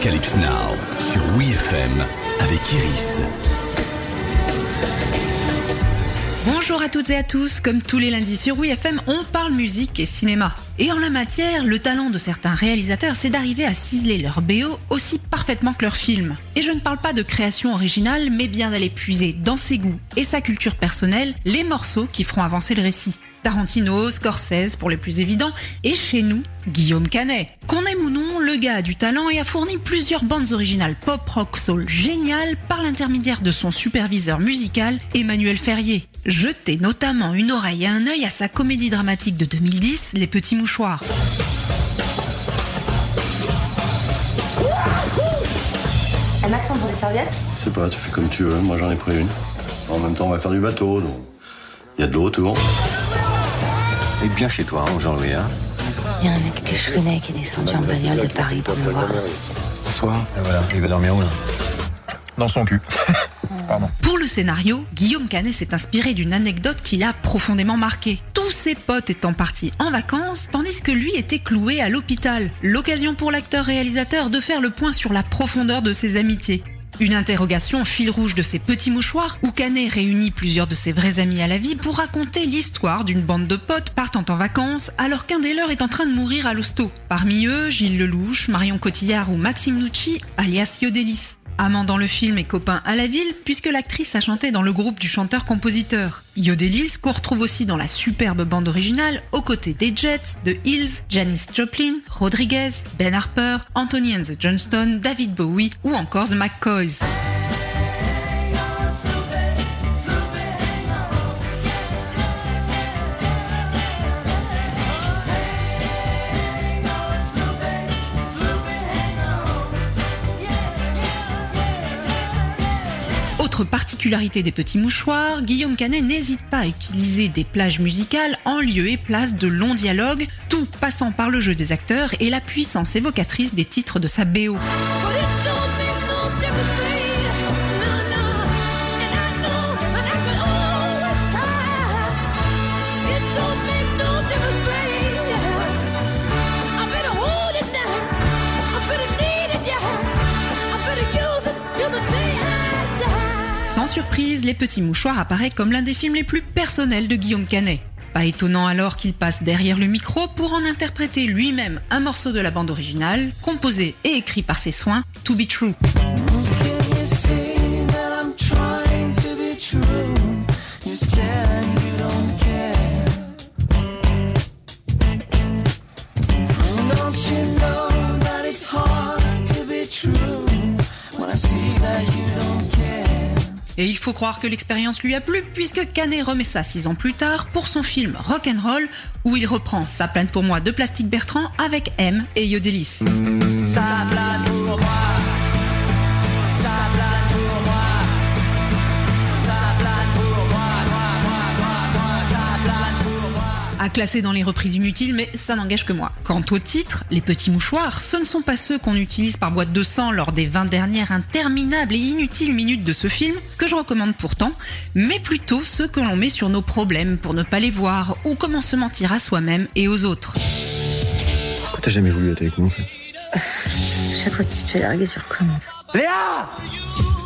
Arocalypse Now sur WeFM avec Iris. Bonjour à toutes et à tous, comme tous les lundis sur WeFM, on parle musique et cinéma. Et en la matière, le talent de certains réalisateurs, c'est d'arriver à ciseler leur BO aussi parfaitement que leur film. Et je ne parle pas de création originale, mais bien d'aller puiser dans ses goûts et sa culture personnelle les morceaux qui feront avancer le récit. Tarantino, Scorsese pour les plus évidents, et chez nous, Guillaume Canet. Qu'on aime ou non, le gars a du talent et a fourni plusieurs bandes originales pop, rock, soul géniales par l'intermédiaire de son superviseur musical, Emmanuel Ferrier. Jetez notamment une oreille et un œil à sa comédie dramatique de 2010, Les Petits Mouchoirs. Un Maxence pour des serviettes? Je sais pas, tu fais comme tu veux, moi j'en ai pris une. En même temps, on va faire du bateau, donc. Il y a de l'eau autour. Et bien chez toi, hein, Jean-Louis. Hein Il y a un mec que je connais qui est descendu en bagnole de Paris pour me voir. Bonsoir. Et voilà, il va dormir où là? Dans son cul. Pardon. Pour le scénario, Guillaume Canet s'est inspiré d'une anecdote qui l'a profondément marqué. Tous ses potes étant partis en vacances, tandis que lui était cloué à l'hôpital. L'occasion pour l'acteur-réalisateur de faire le point sur la profondeur de ses amitiés. Une interrogation fil rouge de ses petits mouchoirs où Canet réunit plusieurs de ses vrais amis à la vie pour raconter l'histoire d'une bande de potes partant en vacances alors qu'un des leurs est en train de mourir à l'hosto. Parmi eux, Gilles Lelouch, Marion Cotillard ou Maxime Nucci, alias Yodelis. Amant dans le film et copain à la ville, puisque l'actrice a chanté dans le groupe du chanteur-compositeur. Yodelis, qu'on retrouve aussi dans la superbe bande originale, aux côtés des Jets, de Hills, Janis Joplin, Rodriguez, Ben Harper, Anthony and the Johnston, David Bowie ou encore The McCoys. Autre particularité des petits mouchoirs, Guillaume Canet n'hésite pas à utiliser des plages musicales en lieu et place de longs dialogues, tout passant par le jeu des acteurs et la puissance évocatrice des titres de sa BO. Surprise, Les Petits Mouchoirs apparaît comme l'un des films les plus personnels de Guillaume Canet. Pas étonnant alors qu'il passe derrière le micro pour en interpréter lui-même un morceau de la bande originale, composé et écrit par ses soins, To Be True. Et il faut croire que l'expérience lui a plu puisque Canet remet ça six ans plus tard pour son film Rock'n'Roll où il reprend sa plainte pour moi de Plastique Bertrand avec M et Yodelis. À classer dans les reprises inutiles, mais ça n'engage que moi. Quant au titre, les petits mouchoirs, ce ne sont pas ceux qu'on utilise par boîte de sang lors des 20 dernières interminables et inutiles minutes de ce film, que je recommande pourtant, mais plutôt ceux que l'on met sur nos problèmes pour ne pas les voir ou comment se mentir à soi-même et aux autres. Pourquoi t'as jamais voulu être avec nous en fait? Chaque fois que tu te fais larguer, tu recommences.